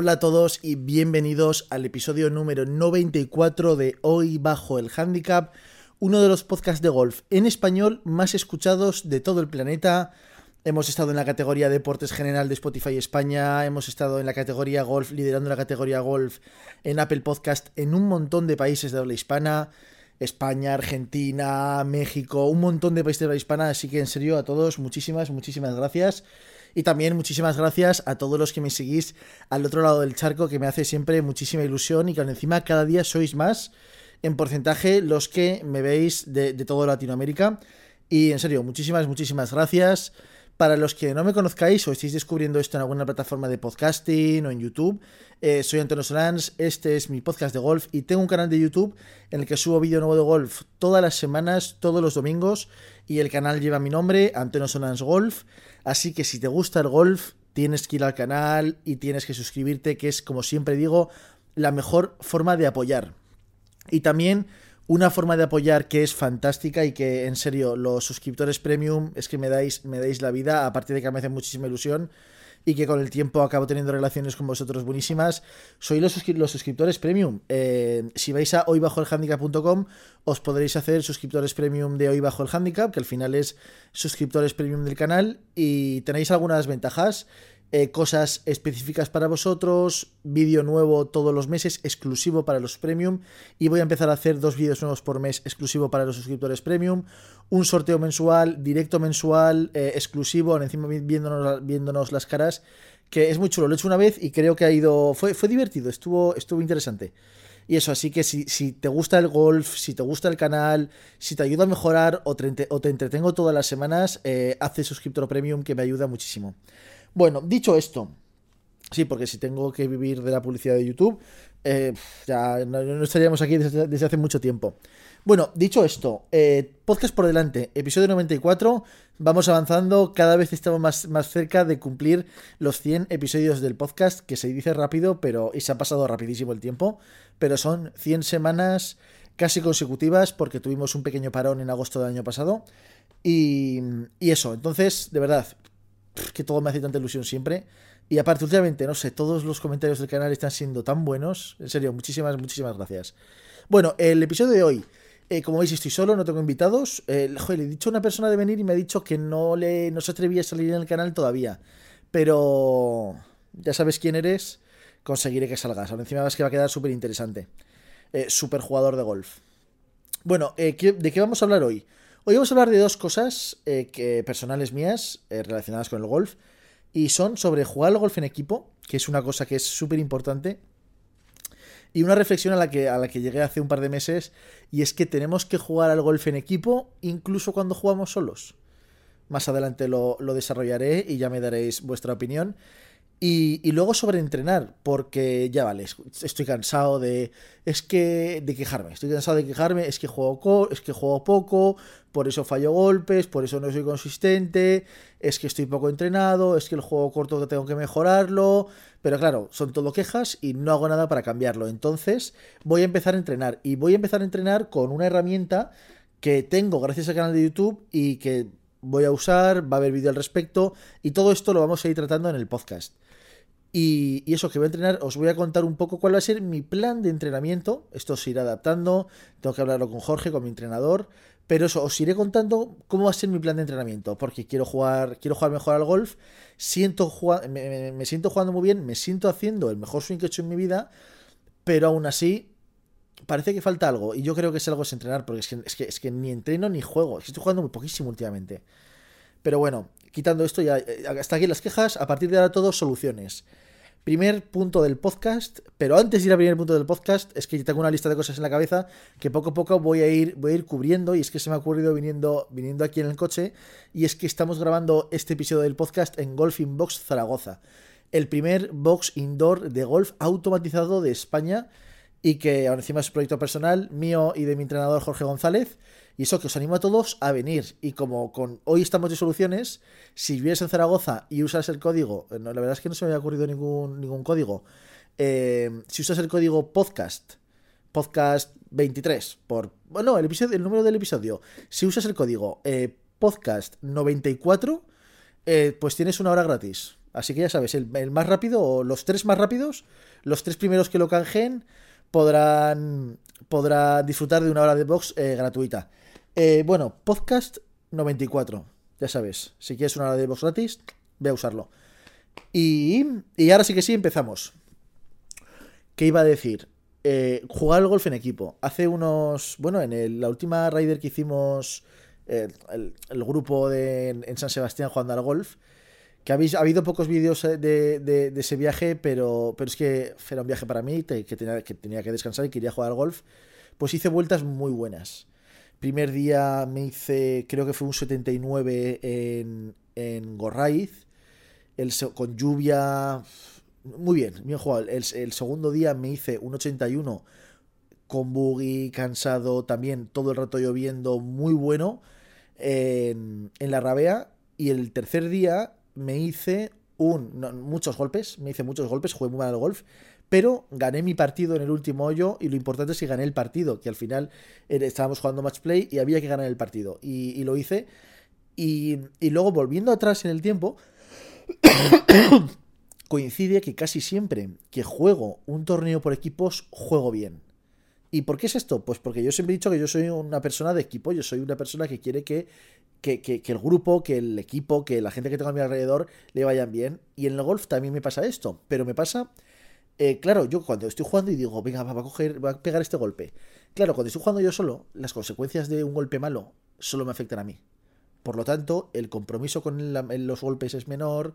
Hola a todos y bienvenidos al episodio número 94 de Hoy Bajo el Handicap, uno de los podcasts de golf en español más escuchados de todo el planeta. Hemos estado en la categoría Deportes General de Spotify España, hemos estado en la categoría Golf, liderando la categoría Golf en Apple Podcast en un montón de países de habla hispana. España, Argentina, México, un montón de países de habla hispana, así que en serio a todos muchísimas, muchísimas gracias. Y también muchísimas gracias a todos los que me seguís al otro lado del charco, que me hace siempre muchísima ilusión y que encima cada día sois más en porcentaje los que me veis de, de toda Latinoamérica. Y en serio, muchísimas, muchísimas gracias. Para los que no me conozcáis o estéis descubriendo esto en alguna plataforma de podcasting o en YouTube, eh, soy Antonio Solans, este es mi podcast de golf y tengo un canal de YouTube en el que subo vídeo nuevo de golf todas las semanas, todos los domingos y el canal lleva mi nombre, Antonio Solans Golf, así que si te gusta el golf tienes que ir al canal y tienes que suscribirte, que es como siempre digo, la mejor forma de apoyar. Y también una forma de apoyar que es fantástica y que en serio los suscriptores premium es que me dais, me dais la vida, aparte de que me hace muchísima ilusión y que con el tiempo acabo teniendo relaciones con vosotros buenísimas. Soy los, suscriptores premium. Eh, si vais a hoybajoelhandicap.com os podréis hacer suscriptores premium de Hoy Bajo el Handicap, que al final es suscriptores premium del canal y tenéis algunas ventajas. Eh, cosas específicas para vosotros, vídeo nuevo todos los meses, exclusivo para los premium, y voy a empezar a hacer dos vídeos nuevos por mes, exclusivo para los suscriptores premium, un sorteo mensual, directo mensual, eh, exclusivo, encima viéndonos, viéndonos las caras, que es muy chulo, lo he hecho una vez y creo que ha ido, fue, fue divertido, estuvo, estuvo interesante. Y eso, así que si, si, te gusta el golf, si te gusta el canal, si te ayuda a mejorar o te, entretengo todas las semanas, eh, hazte suscriptor premium que me ayuda muchísimo. Bueno, dicho esto, sí, porque si tengo que vivir de la publicidad de YouTube, eh, ya no, estaríamos aquí desde, hace mucho tiempo. Bueno, dicho esto, eh, podcast por delante, episodio 94, vamos avanzando, cada vez estamos más, más, cerca de cumplir los 100 episodios del podcast, que se dice rápido, pero y se ha pasado rapidísimo el tiempo, pero son 100 semanas casi consecutivas porque tuvimos un pequeño parón en agosto del año pasado. Y, y eso, entonces, de verdad, que todo me hace tanta ilusión siempre. Y aparte, últimamente, no sé, todos los comentarios del canal están siendo tan buenos. En serio, muchísimas, muchísimas gracias. Bueno, el episodio de hoy. Eh, como veis, estoy solo, no tengo invitados. Eh, joder, le he dicho a una persona de venir y me ha dicho que no, le, no se atrevía a salir en el canal todavía. Pero ya sabes quién eres, conseguiré que salgas. Ahora encima vas que va a quedar súper interesante. Eh, súper jugador de golf. Bueno, ¿de qué vamos a hablar hoy? Hoy vamos a hablar de dos cosas eh, personales mías eh, relacionadas con el golf. Y son sobre jugar al golf en equipo, que es una cosa que es súper importante. Y una reflexión a la, que, a la que llegué hace un par de meses. Y es que tenemos que jugar al golf en equipo incluso cuando jugamos solos. Más adelante lo, lo desarrollaré y ya me daréis vuestra opinión. Y, luego sobre entrenar, porque ya vale, estoy cansado de. Es que. de quejarme. Estoy cansado de quejarme. Es que juego es que juego poco. Por eso fallo golpes. Por eso no soy consistente. Es que estoy poco entrenado. Es que el juego corto que tengo que mejorarlo. Pero claro, son todo quejas y no hago nada para cambiarlo. Entonces, voy a empezar a entrenar. Y voy a empezar a entrenar con una herramienta que tengo gracias al canal de YouTube y que voy a usar. Va a haber vídeo al respecto. Y todo esto lo vamos a ir tratando en el podcast. Y, eso que voy a entrenar, os voy a contar un poco cuál va a ser mi plan de entrenamiento. Esto se irá adaptando, tengo que hablarlo con Jorge, con mi entrenador. Pero eso, os iré contando cómo va a ser mi plan de entrenamiento. Porque quiero jugar, quiero jugar mejor al golf. Siento me, siento jugando muy bien, me siento haciendo el mejor swing que he hecho en mi vida. Pero aún así, parece que falta algo. Y yo creo que es algo es entrenar, porque es que, es que, es que ni entreno ni juego. Es que estoy jugando muy poquísimo últimamente. Pero bueno, quitando esto ya, eh, hasta aquí las quejas, a partir de ahora todo soluciones. Primer punto del podcast, pero antes de ir al primer punto del podcast, es que tengo una lista de cosas en la cabeza que poco a poco voy a ir, voy a ir cubriendo y es que se me ha ocurrido viniendo, viniendo aquí en el coche y es que estamos grabando este episodio del podcast en Golfing Box Zaragoza, el primer box indoor de golf automatizado de España y que ahora encima es un proyecto personal mío y de mi entrenador Jorge González y eso que os animo a todos a venir. Y como con hoy estamos de soluciones, si vives en Zaragoza y usas el código, eh, la verdad es que no se me había ocurrido ningún, ningún código. Eh, si usas el código podcast, podcast 23, por. Bueno, el, episodio, el número del episodio. Si usas el código eh, podcast 94, pues tienes una hora gratis. Así que ya sabes, el, más rápido o los tres más rápidos, los tres primeros que lo canjeen, podrán, podrán disfrutar de una hora de box eh, gratuita. Eh, bueno, podcast 94. Ya sabes, si quieres una hora de box gratis, ve a usarlo. Y, y ahora sí que sí, empezamos. ¿Qué iba a decir? Eh, jugar al golf en equipo. Hace unos. Bueno, en la última Rider que hicimos. el, grupo de, en San Sebastián jugando al golf que habéis, ha habido pocos vídeos eh, de, ese viaje, pero, pero es que era un viaje para mí, que tenía que descansar y quería jugar al golf. Pues hice vueltas muy buenas. Primer día me hice, creo que fue un 79 en, en Gorraiz, el, con lluvia, muy bien, bien jugado. El, el, segundo día me hice un 81 con buggy, cansado, también todo el rato lloviendo, muy bueno en, en la rabea. Y el tercer día me hice un, muchos golpes, me hice muchos golpes, jugué muy mal al golf, pero gané mi partido en el último hoyo y lo importante es que gané el partido, que al final estábamos jugando match play y había que ganar el partido. Y, lo hice. Y, y, luego volviendo atrás en el tiempo, coincide que casi siempre que juego un torneo por equipos, juego bien. ¿Y por qué es esto? Pues porque yo siempre he dicho que yo soy una persona de equipo, yo soy una persona que quiere que que, el grupo, que el equipo, que la gente que tengo a mi alrededor le vayan bien. Y en el golf también me pasa esto, pero me pasa, eh, claro, yo cuando estoy jugando y digo, venga, va a, coger, va a pegar este golpe. Claro, cuando estoy jugando yo solo, las consecuencias de un golpe malo solo me afectan a mí. Por lo tanto, el compromiso con los golpes es menor,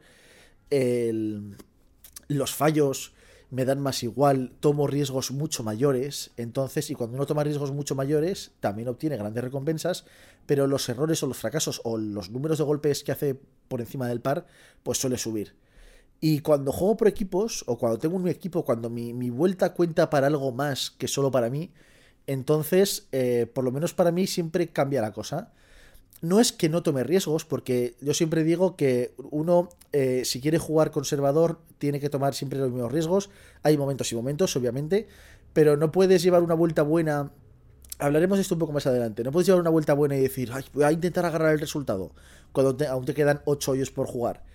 los fallos me dan más igual, tomo riesgos mucho mayores, entonces, y cuando uno toma riesgos mucho mayores, también obtiene grandes recompensas, pero los errores o los fracasos o los números de golpes que hace por encima del par, pues suele subir. Y cuando juego por equipos, o cuando tengo un equipo, cuando mi, vuelta cuenta para algo más que solo para mí, entonces, eh, por lo menos para mí, siempre cambia la cosa no es que no tome riesgos, porque yo siempre digo que uno, eh, si quiere jugar conservador, tiene que tomar siempre los mismos riesgos. Hay momentos y momentos, obviamente, pero no puedes llevar una vuelta buena. Hablaremos de esto un poco más adelante. No puedes llevar una vuelta buena y decir, voy a intentar agarrar el resultado, cuando aún te quedan 8 hoyos por jugar.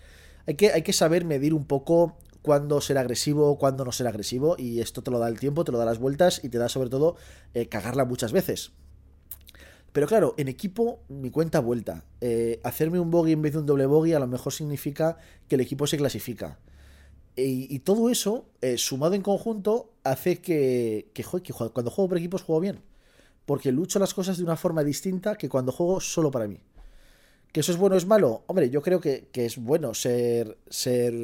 Hay que, saber medir un poco cuándo ser agresivo, cuándo no ser agresivo, y esto te lo da el tiempo, te lo da las vueltas y te da sobre todo eh, cagarla muchas veces. Pero claro, en equipo, mi cuenta vuelta. Eh, hacerme un bogey en vez de un doble bogey a lo mejor significa que el equipo se clasifica. Y, todo eso, eh, sumado en conjunto, hace que, que, cuando juego por equipos juego bien. Porque lucho las cosas de una forma distinta que cuando juego solo para mí. ¿Que eso es bueno o es malo? Hombre, yo creo que, es bueno ser, ser,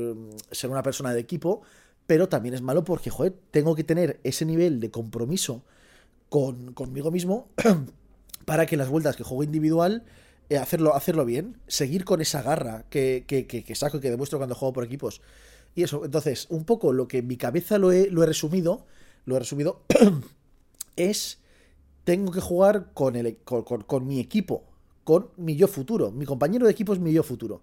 ser una persona de equipo, pero también es malo porque, joder, tengo que tener ese nivel de compromiso con, conmigo mismo para que las vueltas que juego individual, eh, hacerlo, hacerlo bien, seguir con esa garra que, que, saco y que demuestro cuando juego por equipos. Y eso, entonces, un poco lo que en mi cabeza lo he, lo he resumido, lo he resumido, es, tengo que jugar con, el, con, mi equipo, con mi yo futuro. Mi compañero de equipo es mi yo futuro.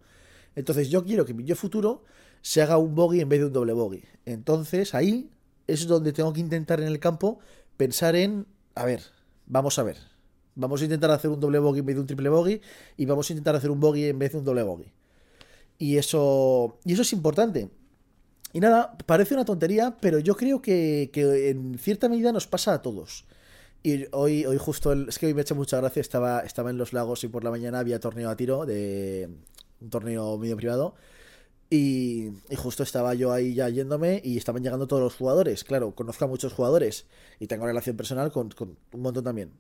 Entonces yo quiero que mi yo futuro se haga un bogey en vez de un doble bogey. Entonces ahí es donde tengo que intentar en el campo pensar en, a ver, vamos a ver, Vamos a intentar hacer un doble bogey en vez de un triple bogey y vamos a intentar hacer un bogey en vez de un doble bogey. Y eso, y eso es importante. Y nada, parece una tontería, pero yo creo que, en cierta medida nos pasa a todos. Y hoy, hoy justo, es que hoy me ha hecho mucha gracia, estaba, estaba en los lagos y por la mañana había torneo a tiro, de un torneo medio privado. Y, justo estaba yo ahí ya yéndome y estaban llegando todos los jugadores. Claro, conozco a muchos jugadores y tengo relación personal con un montón también.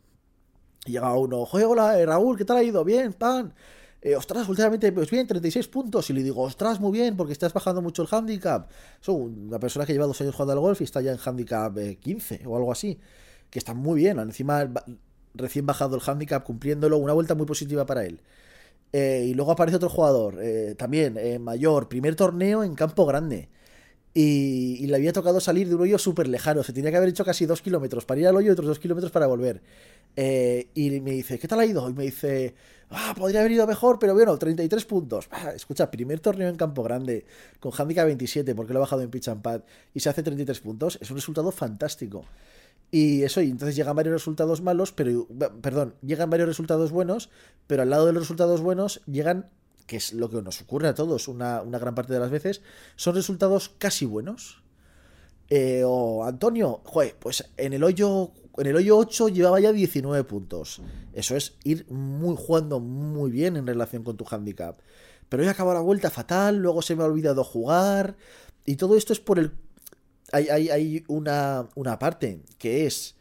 Y llega uno, joder, hola, eh, Raúl, ¿qué tal ha ido? Bien, pan. Eh, ostras, últimamente, pues bien, 36 puntos. Y le digo, ostras, muy bien, porque estás bajando mucho el handicap. Soy una persona que lleva dos años jugando al golf y está ya en handicap 15 eh, o algo así. Que está muy bien. Encima, recién bajado el handicap, cumpliéndolo, una vuelta muy positiva para él. y luego aparece otro jugador, también mayor, primer torneo en campo grande. Y, le había tocado salir de un hoyo súper lejano. Se tenía que haber hecho casi dos kilómetros para ir al hoyo y otros dos kilómetros para volver. Eh, y me dice, ¿qué tal ha ido? Y me dice, ah, podría haber ido mejor, pero bueno, 33 puntos. Ah, escucha, primer torneo en Campo Grande, con handicap 27, porque lo he bajado en pitch and pad, y se hace 33 puntos. Es un resultado fantástico. Y eso, y entonces llegan varios resultados malos, pero, perdón, llegan varios resultados buenos, pero al lado de los resultados buenos llegan que es lo que nos ocurre a todos una, una gran parte de las veces, son resultados casi buenos. Eh, o Antonio, joder, pues en el hoyo en el hoyo 8 llevaba ya 19 puntos. Eso es ir muy jugando muy bien en relación con tu handicap. Pero hoy acabado la vuelta fatal, luego se me ha olvidado jugar. Y todo esto es por el. Hay, hay, una, una parte que es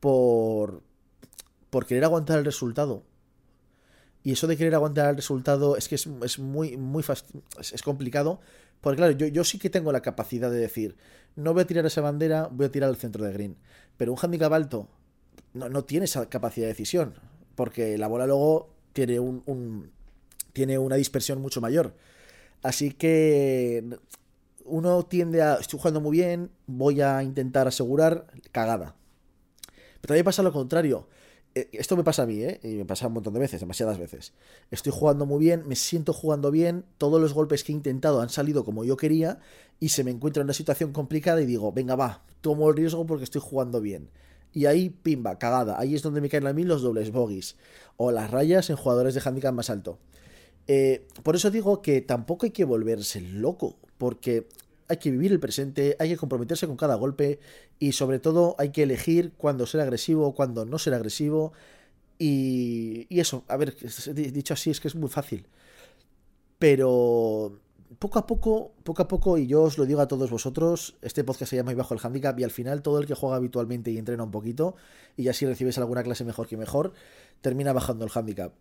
por. por querer aguantar el resultado. Y eso de querer aguantar el resultado es que es, muy, muy es, complicado. Porque claro, yo, yo sí que tengo la capacidad de decir, no voy a tirar esa bandera, voy a tirar al centro de green. Pero un handicap alto no, no tiene esa capacidad de decisión. Porque la bola luego tiene un, tiene una dispersión mucho mayor. Así que uno tiende a, estoy jugando muy bien, voy a intentar asegurar, cagada. Pero también pasa lo contrario. Eh, esto me pasa a mí, ¿eh? Y me pasa un montón de veces, demasiadas veces. Estoy jugando muy bien, me siento jugando bien, todos los golpes que he intentado han salido como yo quería y se me encuentra en una situación complicada y digo, venga, va, tomo el riesgo porque estoy jugando bien. Y ahí, pimba, cagada. Ahí es donde me caen a mí los dobles bogies o las rayas en jugadores de handicap más alto. Eh, por eso digo que tampoco hay que volverse loco, porque hay que vivir el presente, hay que comprometerse con cada golpe y sobre todo hay que elegir cuándo ser agresivo, cuándo no ser agresivo. Y, eso, a ver, dicho así es que es muy fácil. Pero poco a poco, poco a poco, y yo os lo digo a todos vosotros, este podcast se llama Y Bajo el Handicap y al final todo el que juega habitualmente y entrena un poquito y así recibes alguna clase mejor que mejor, termina bajando el handicap.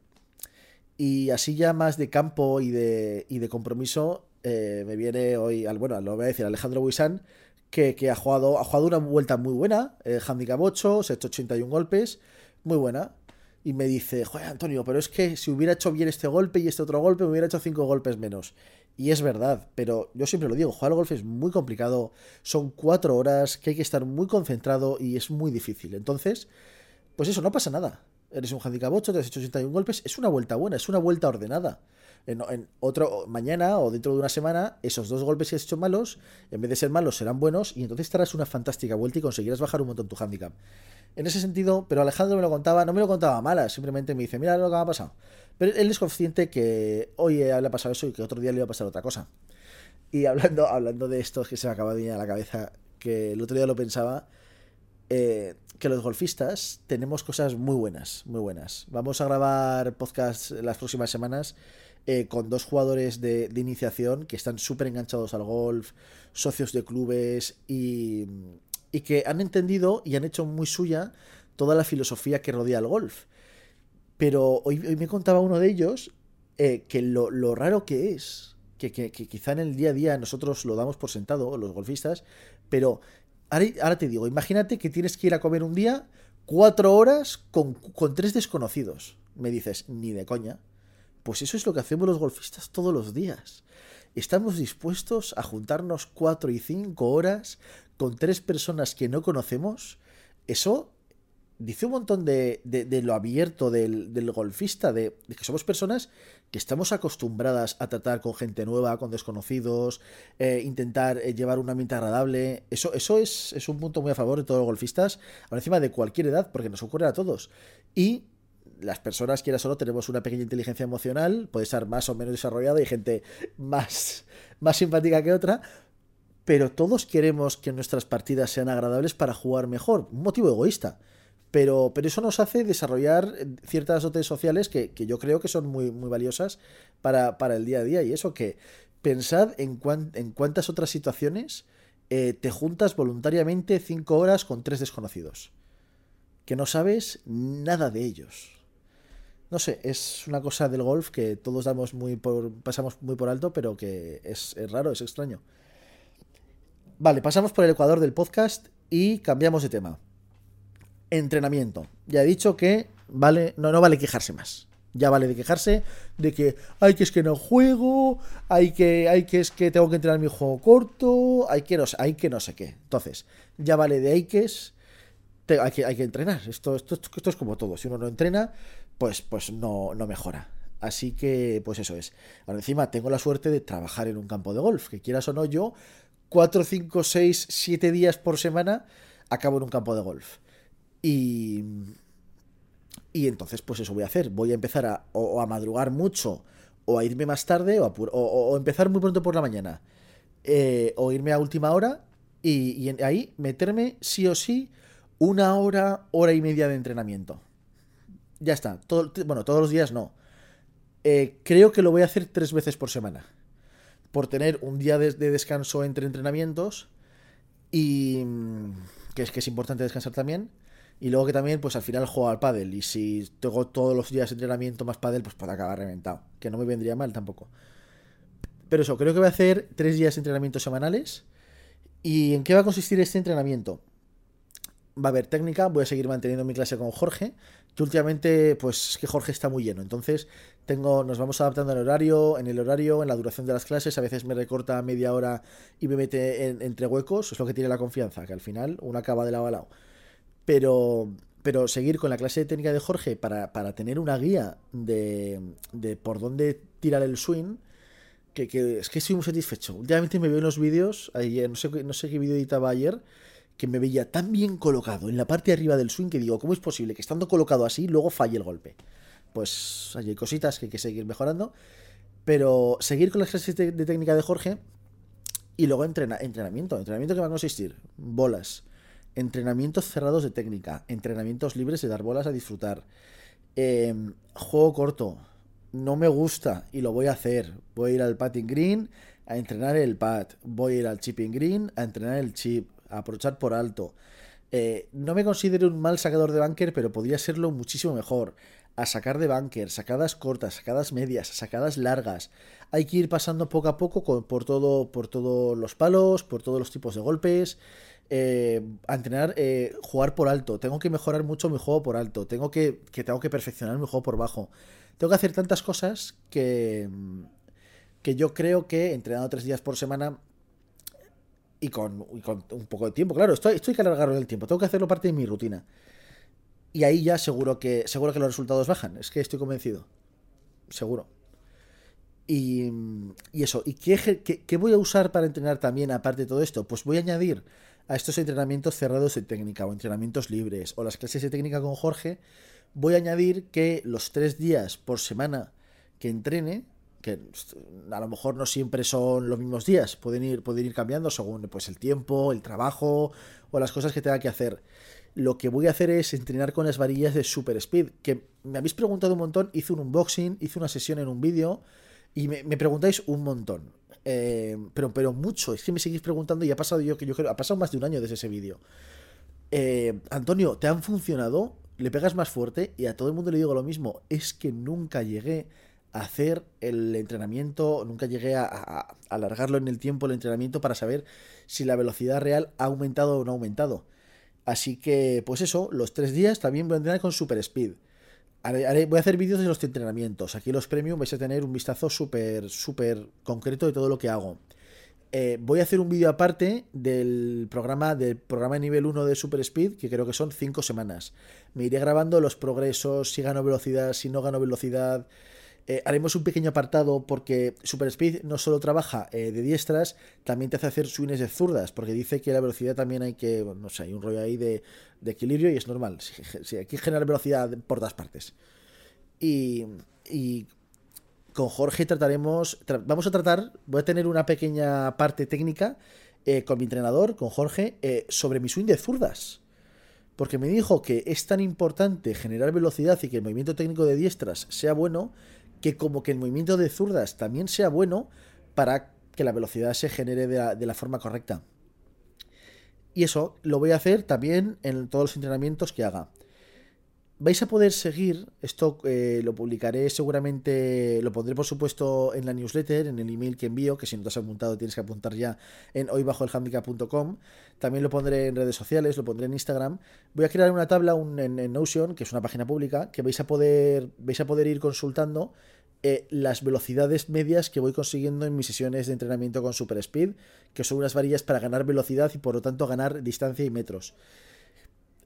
Y así ya más de campo y de, y de compromiso, eh, me viene hoy, bueno, lo voy a decir, Alejandro Buisan, que, que, ha, jugado, ha jugado una vuelta muy buena, eh, handicap 8, se ha hecho 81 golpes, muy buena. Y me dice, joder, Antonio, pero es que si hubiera hecho bien este golpe y este otro golpe, me hubiera hecho 5 golpes menos. Y es verdad, pero yo siempre lo digo, jugar al golf es muy complicado, son 4 horas que hay que estar muy concentrado y es muy difícil. Entonces, pues eso, no pasa nada. Eres un handicap 8, te has hecho 81 golpes, es una vuelta buena, es una vuelta ordenada en, otro mañana o dentro de una semana, esos dos golpes que has hecho malos, en vez de ser malos, serán buenos y entonces estarás una fantástica vuelta y conseguirás bajar un montón tu handicap. En ese sentido, pero Alejandro me lo contaba, no me lo contaba mala, simplemente me dice, mira lo que me ha pasado. Pero él es consciente que hoy le ha pasado eso y que otro día le iba a pasar otra cosa. Y hablando, hablando de esto, que se me acaba de venir a la cabeza, que el otro día lo pensaba, eh, que los golfistas tenemos cosas muy buenas, muy buenas. Vamos a grabar podcast las próximas semanas eh, con dos jugadores de, iniciación que están súper enganchados al golf, socios de clubes y, y, que han entendido y han hecho muy suya toda la filosofía que rodea al golf. Pero hoy, hoy me contaba uno de ellos eh, que lo, raro que es, que, que, quizá en el día a día nosotros lo damos por sentado, los golfistas, pero ahora, te digo, imagínate que tienes que ir a comer un día cuatro horas con, con tres desconocidos. Me dices, ni de coña. Pues eso es lo que hacemos los golfistas todos los días. Estamos dispuestos a juntarnos cuatro y cinco horas con tres personas que no conocemos. Eso dice un montón de, lo abierto del, golfista, de, que somos personas que estamos acostumbradas a tratar con gente nueva, con desconocidos, eh, intentar eh, llevar un ambiente agradable. Eso, eso es, es, un punto muy a favor de todos los golfistas, por encima de cualquier edad, porque nos ocurre a todos. Y las personas, quiera solo, tenemos una pequeña inteligencia emocional, puede estar más o menos desarrollada, y gente más, más simpática que otra, pero todos queremos que nuestras partidas sean agradables para jugar mejor, un motivo egoísta. Pero, pero eso nos hace desarrollar ciertas dotes sociales que, yo creo que son muy, muy valiosas para, el día a día. Y eso que pensad en, en cuántas otras situaciones eh, te juntas voluntariamente cinco horas con tres desconocidos. Que no sabes nada de ellos no sé, es una cosa del golf que todos damos muy por, pasamos muy por alto, pero que es, raro, es extraño. Vale, pasamos por el ecuador del podcast y cambiamos de tema. Entrenamiento. Ya he dicho que vale, no, no vale quejarse más. Ya vale de quejarse de que hay que es que no juego, hay que, hay que es que tengo que entrenar mi juego corto, hay que no, hay que no sé qué. Entonces, ya vale de hay que es hay que, hay que entrenar. Esto, esto, esto, es como todo. Si uno no entrena, pues, pues no, no mejora. Así que, pues eso es. Ahora encima tengo la suerte de trabajar en un campo de golf. Que quieras o no, yo, 4, 5, 6, 7 días por semana acabo en un campo de golf. Y. Y entonces, pues eso voy a hacer. Voy a empezar a, o a madrugar mucho o a irme más tarde o, empezar muy pronto por la mañana. Eh, o irme a última hora y, ahí meterme sí o sí una hora, hora y media de entrenamiento. Ya está. Bueno, todos los días no. Eh, creo que lo voy a hacer tres veces por semana. Por tener un día de, descanso entre entrenamientos. Y mm, que es que es importante descansar también. Y luego que también, pues al final juego al pádel. Y si tengo todos los días de entrenamiento más pádel, pues puede acabar reventado. Que no me vendría mal tampoco. Pero eso, creo que voy a hacer tres días de entrenamiento semanales. ¿Y en qué va a consistir este entrenamiento? Va a haber técnica, voy a seguir manteniendo mi clase con Jorge, que últimamente, pues es que Jorge está muy lleno. Entonces, tengo, nos vamos adaptando al horario, en el horario, en la duración de las clases, a veces me recorta media hora y me mete entre huecos, es lo que tiene la confianza, que al final uno acaba de lado a lado pero, pero seguir con la clase de técnica de Jorge para, tener una guía de, de, por dónde tirar el swing, que, que, es que estoy muy satisfecho. Últimamente me veo en los vídeos, ayer, no sé, no sé qué vídeo editaba ayer, que me veía tan bien colocado en la parte de arriba del swing que digo, ¿cómo es posible que estando colocado así luego falle el golpe? Pues hay cositas que hay que seguir mejorando, pero seguir con las clases de, técnica de Jorge y luego entrenamiento. ¿Entrenamiento que va a consistir? Bolas entrenamientos cerrados de técnica, entrenamientos libres de dar bolas a disfrutar. Em, juego corto, no me gusta y lo voy a hacer. Voy a ir al patting green a entrenar el pat, voy a ir al chipping green a entrenar el chip, a aprovechar por alto. Eh, no me considero un mal sacador de bunker, pero podría serlo muchísimo mejor. A sacar de bunker, sacadas cortas, sacadas medias, sacadas largas. Hay que ir pasando poco a poco por, todo, por todos los palos, por todos los tipos de golpes. Eh, a entrenar, eh, jugar por alto. Tengo que mejorar mucho mi juego por alto. Tengo que, que, tengo que perfeccionar mi juego por bajo. Tengo que hacer tantas cosas que, que yo creo que entrenando tres días por semana y con, un poco de tiempo, claro, estoy, estoy que alargarlo el tiempo. Tengo que hacerlo parte de mi rutina. Y ahí ya seguro que, seguro que los resultados bajan. Es que estoy convencido. Seguro. Y, y eso. ¿Y qué, qué, qué voy a usar para entrenar también aparte de todo esto? Pues voy a añadir a estos entrenamientos cerrados de técnica o entrenamientos libres o las clases de técnica con Jorge, voy a añadir que los tres días por semana que entrene, que a lo mejor no siempre son los mismos días, pueden ir, pueden ir cambiando según pues, el tiempo, el trabajo o las cosas que tenga que hacer. Lo que voy a hacer es entrenar con las varillas de Super Speed, que me habéis preguntado un montón, hice un unboxing, hice una sesión en un vídeo y me, me preguntáis un montón. Eh, pero, pero mucho. Es que me seguís preguntando y ha pasado yo que yo creo. Ha pasado más de un año desde ese vídeo. Eh, Antonio, ¿te han funcionado? Le pegas más fuerte y a todo el mundo le digo lo mismo. Es que nunca llegué a hacer el entrenamiento, nunca llegué a, alargarlo en el tiempo el entrenamiento para saber si la velocidad real ha aumentado o no ha aumentado. Así que, pues eso, los tres días también voy a entrenar con Super Speed voy a hacer vídeos de los entrenamientos. Aquí los premium vais a tener un vistazo súper, súper concreto de todo lo que hago. Eh, voy a hacer un vídeo aparte del programa, del programa nivel 1 de Super Speed, que creo que son 5 semanas. Me iré grabando los progresos, si gano velocidad, si no gano velocidad, eh, haremos un pequeño apartado porque Super Speed no solo trabaja eh, de diestras, también te hace hacer swings de zurdas, porque dice que la velocidad también hay que, no sé, hay un rollo ahí de, equilibrio y es normal. Si, hay que generar velocidad por todas partes. Y, con Jorge trataremos, vamos a tratar, voy a tener una pequeña parte técnica eh, con mi entrenador, con Jorge, sobre mi swing de zurdas porque me dijo que es tan importante generar velocidad y que el movimiento técnico de diestras sea bueno que como que el movimiento de zurdas también sea bueno para que la velocidad se genere de la, forma correcta. Y eso lo voy a hacer también en todos los entrenamientos que haga. Vais a poder seguir, esto eh, lo publicaré seguramente, lo pondré por supuesto en la newsletter, en el email que envío, que si no te has apuntado tienes que apuntar ya en hoybajoelhandicap.com. También lo pondré en redes sociales, lo pondré en Instagram. Voy a crear una tabla en, Notion, que es una página pública, que vais a poder, vais a poder ir consultando eh, las velocidades medias que voy consiguiendo en mis sesiones de entrenamiento con Super Speed, que son unas varillas para ganar velocidad y por lo tanto ganar distancia y metros.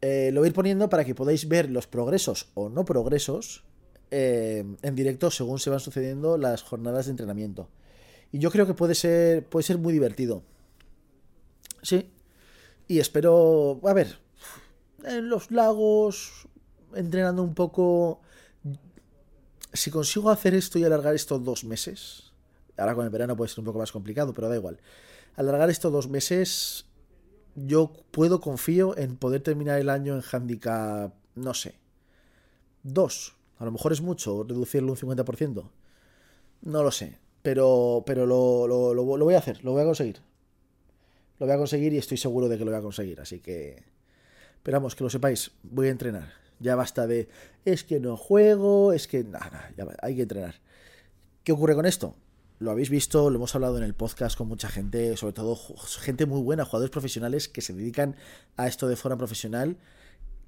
Eh, lo voy a ir poniendo para que podáis ver los progresos o no progresos eh, en directo según se van sucediendo las jornadas de entrenamiento. Y yo creo que puede ser, puede ser muy divertido. Sí. Y espero, a ver, en los lagos, entrenando un poco... si consigo hacer esto y alargar esto dos meses, ahora con el verano puede ser un poco más complicado, pero da igual. Alargar esto dos meses, yo puedo, confío en poder terminar el año en handicap, no sé, dos. A lo mejor es mucho reducirlo un 50%. No lo sé. Pero, pero lo, lo, voy a hacer, lo voy a conseguir. Lo voy a conseguir y estoy seguro de que lo voy a conseguir. Así que... Pero vamos, que lo sepáis, voy a entrenar. Ya basta de, es que no juego, es que... Nada, hay que entrenar. ¿Qué ocurre con esto? Lo habéis visto, lo hemos hablado en el podcast con mucha gente, sobre todo gente muy buena, jugadores profesionales que se dedican a esto de forma profesional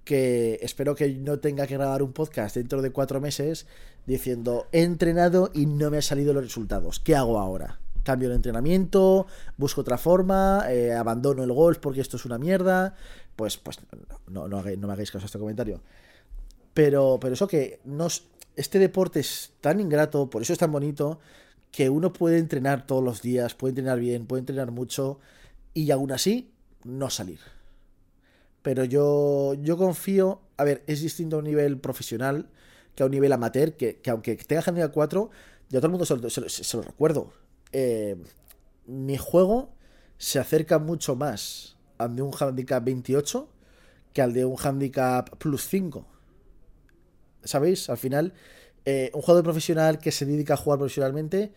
que espero que no tenga que grabar un podcast dentro de cuatro meses diciendo he entrenado y no me han salido los resultados. ¿Qué hago ahora? Cambio de entrenamiento, busco otra forma, eh, abandono el golf porque esto es una mierda. Pues, pues no, no, me hagáis caso a este comentario. Pero, pero eso que este deporte es tan ingrato, por eso es tan bonito, que uno puede entrenar todos los días, puede entrenar bien, puede entrenar mucho y aún así no salir. Pero yo, yo confío, a ver, es distinto a un nivel profesional que a un nivel amateur, que, aunque tenga handicap 4, yo todo el mundo se, lo, recuerdo. Eh, mi juego se acerca mucho más al de un handicap 28 que al de un handicap plus 5. ¿Sabéis? Al final, eh, un jugador profesional que se dedica a jugar profesionalmente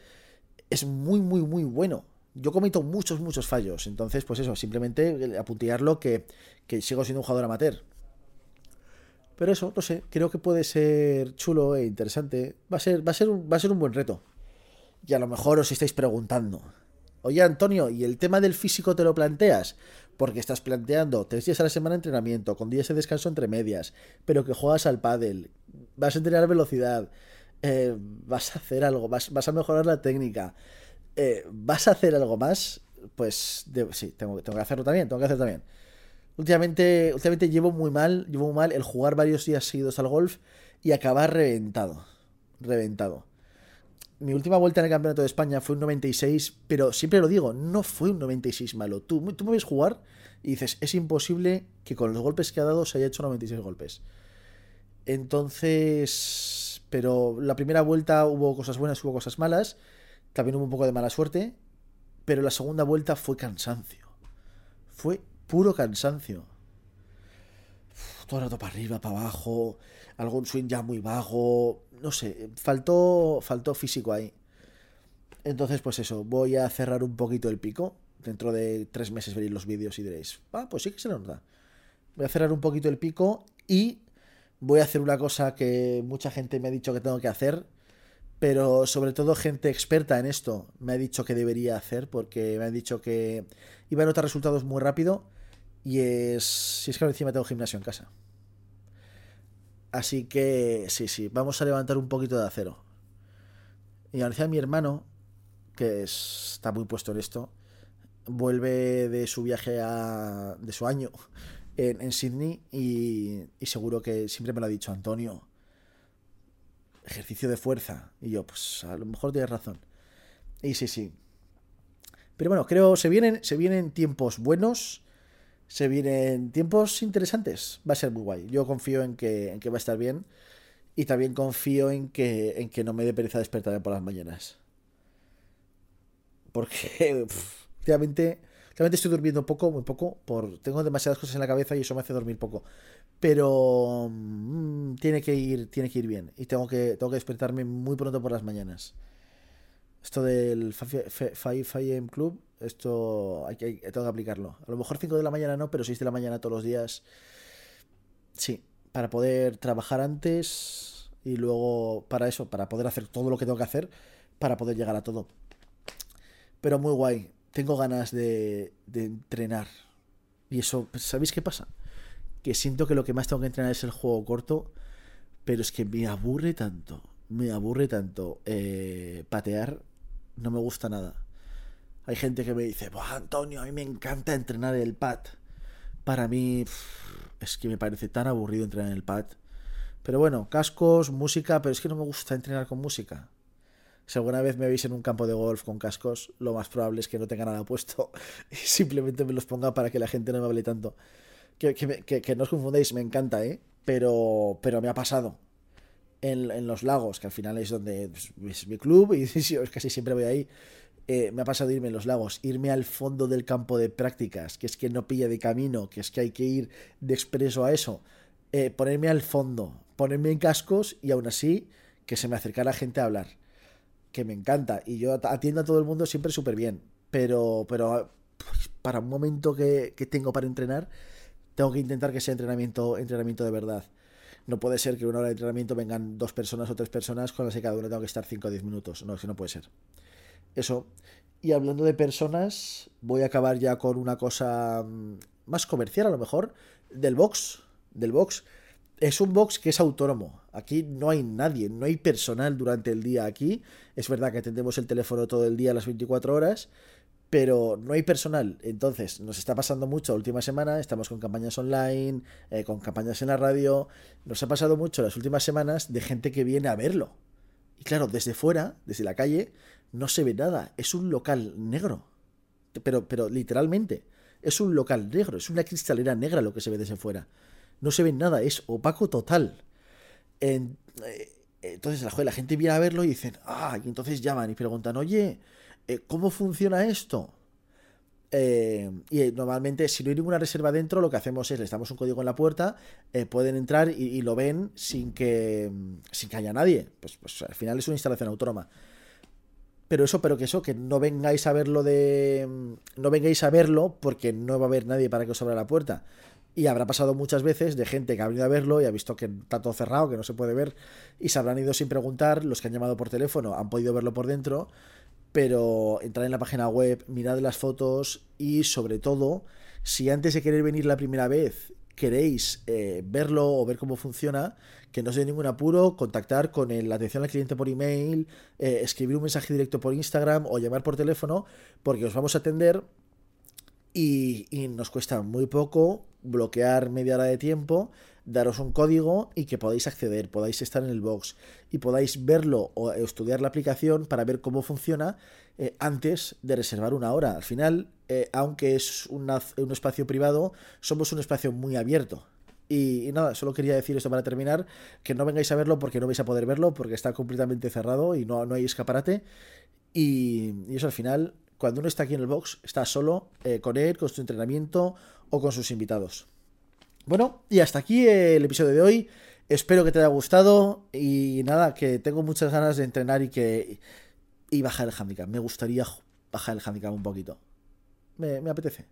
es muy, muy, muy bueno yo cometo muchos, muchos fallos. Entonces, pues eso, simplemente apuntearlo que, que sigo siendo un jugador amateur. Pero eso, no sé, creo que puede ser chulo e interesante. Va a ser, va a ser, va a ser un buen reto. Y a lo mejor os estáis preguntando. Oye, Antonio, ¿y el tema del físico te lo planteas? Porque estás planteando tres días a la semana de entrenamiento, con días de descanso entre medias, pero que juegas al pádel, vas a entrenar velocidad, eh, vas a hacer algo, vas, a mejorar la técnica. Eh, ¿vas a hacer algo más? Pues sí, tengo, tengo, que hacerlo también, tengo que hacerlo también. Últimamente, últimamente llevo muy mal, llevo muy mal el jugar varios días seguidos al golf y acabar reventado. Reventado. Mi última vuelta en el Campeonato de España fue un 96, pero siempre lo digo, no fue un 96 malo. Tú, tú me ves jugar y dices, es imposible que con los golpes que ha dado se haya hecho 96 golpes. Entonces, pero la primera vuelta hubo cosas buenas, hubo cosas malas. También hubo un poco de mala suerte, pero la segunda vuelta fue cansancio. Fue puro cansancio. todo el rato para arriba, para abajo, algún swing ya muy bajo, no sé, faltó, faltó físico ahí. Entonces, pues eso, voy a cerrar un poquito el pico. Dentro de tres meses veréis los vídeos y diréis, ah, pues sí que se nota. Voy a cerrar un poquito el pico y voy a hacer una cosa que mucha gente me ha dicho que tengo que hacer, pero sobre todo gente experta en esto me ha dicho que debería hacer porque me han dicho que iba a notar resultados muy rápido y es si es que encima tengo gimnasio en casa. Así que sí, sí, vamos a levantar un poquito de acero. Y a mi hermano, que está muy puesto en esto, vuelve de su viaje a, de su año en, Sydney y, seguro que siempre me lo ha dicho Antonio ejercicio de fuerza. Y yo, pues a lo mejor tienes razón. Y sí, sí. Pero bueno, creo se vienen, se vienen tiempos buenos. Se vienen tiempos interesantes. Va a ser muy guay. Yo confío en que, en que va a estar bien. Y también confío en que, en que no me dé pereza despertarme por las mañanas. Porque últimamente, estoy durmiendo poco, muy poco. Por, tengo demasiadas cosas en la cabeza y eso me hace dormir poco. Pero mm, tiene que ir tiene que ir bien. Y tengo que tengo que despertarme muy pronto por las mañanas. Esto del 5 AM Club esto hay que, tengo que aplicarlo. A lo mejor 5 de la mañana no pero 6 de la mañana todos los días. Sí para poder trabajar antes y luego para eso para poder hacer todo lo que tengo que hacer para poder llegar a todo. Pero muy guay tengo ganas de, entrenar y eso sabéis qué pasa que siento que lo que más tengo que entrenar es el juego corto, pero es que me aburre tanto, me aburre tanto eh, patear, no me gusta nada. Hay gente que me dice, Antonio, a mí me encanta entrenar el pat. Para mí es que me parece tan aburrido entrenar el pad. Pero bueno, cascos, música, pero es que no me gusta entrenar con música. Si alguna vez me veis en un campo de golf con cascos, lo más probable es que no tenga nada puesto y simplemente me los ponga para que la gente no me hable tanto. Que, no os confundáis, me encanta, ¿eh? Pero, pero me ha pasado. en, los lagos, que al final es donde pues, es mi club y casi siempre voy ahí. Eh, me ha pasado irme en los lagos, irme al fondo del campo de prácticas, que es que no pilla de camino, que es que hay que ir de expreso a eso, eh, ponerme al fondo, ponerme en cascos y aún así que se me acercara gente a hablar, que me encanta y yo atiendo a todo el mundo siempre súper bien, pero, pero pues, para un momento que, que tengo para entrenar, tengo que intentar que sea entrenamiento, entrenamiento de verdad. No puede ser que una hora de entrenamiento vengan dos personas o tres personas con las que cada uno tengo que estar 5 o 10 minutos. No, es que no puede ser. Eso. Y hablando de personas, voy a acabar ya con una cosa mm, más comercial a lo mejor, del box. Del box. Es un box que es autónomo. Aquí no hay nadie, no hay personal durante el día aquí. Es verdad que atendemos el teléfono todo el día a las 24 horas, pero no hay personal. Entonces, nos está pasando mucho la última semana, estamos con campañas online, eh, con campañas en la radio, nos ha pasado mucho las últimas semanas de gente que viene a verlo. Y claro, desde fuera, desde la calle, no se ve nada, es un local negro. Pero, pero literalmente, es un local negro, es una cristalera negra lo que se ve desde fuera. No se ve nada, es opaco total. Eh, entonces la, gente viene a verlo y dicen, ah, y entonces llaman y preguntan, oye, eh, ¿Cómo funciona esto? Eh, y eh, normalmente, si no hay ninguna reserva dentro, lo que hacemos es les damos un código en la puerta, pueden entrar y, lo ven sin que, sin que haya nadie. Pues, pues al final es una instalación autónoma. Pero eso, pero que eso, que no vengáis a verlo de. No vengáis a verlo porque no va a haber nadie para que os abra la puerta. Y habrá pasado muchas veces de gente que ha venido a verlo y ha visto que está todo cerrado, que no se puede ver, y se habrán ido sin preguntar. Los que han llamado por teléfono han podido verlo por dentro pero entrad en la página web, mirad las fotos y sobre todo, si antes de querer venir la primera vez queréis eh, verlo o ver cómo funciona, que no os dé ningún apuro, contactar con la atención al cliente por email, eh, escribir un mensaje directo por Instagram o llamar por teléfono, porque os vamos a atender y nos cuesta muy poco bloquear media hora de tiempo daros un código y que podáis acceder, podáis estar en el box y podáis verlo o estudiar la aplicación para ver cómo funciona eh, antes de reservar una hora. Al final, eh, aunque es un espacio privado, somos un espacio muy abierto. Y, nada, solo quería decir esto para terminar, que no vengáis a verlo porque no vais a poder verlo, porque está completamente cerrado y no, no hay escaparate. Y, eso al final, cuando uno está aquí en el box, está solo eh, con él, con su entrenamiento o con sus invitados. Bueno, y hasta aquí el episodio de hoy. Espero que te haya gustado y nada, que tengo muchas ganas de entrenar y que y bajar el handicap. Me gustaría bajar el handicap un poquito. Me, me apetece.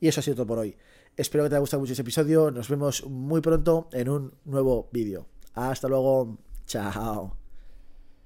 Y eso ha sido todo por hoy. Espero que te haya gustado mucho este episodio. Nos vemos muy pronto en un nuevo vídeo. Hasta luego. Chao.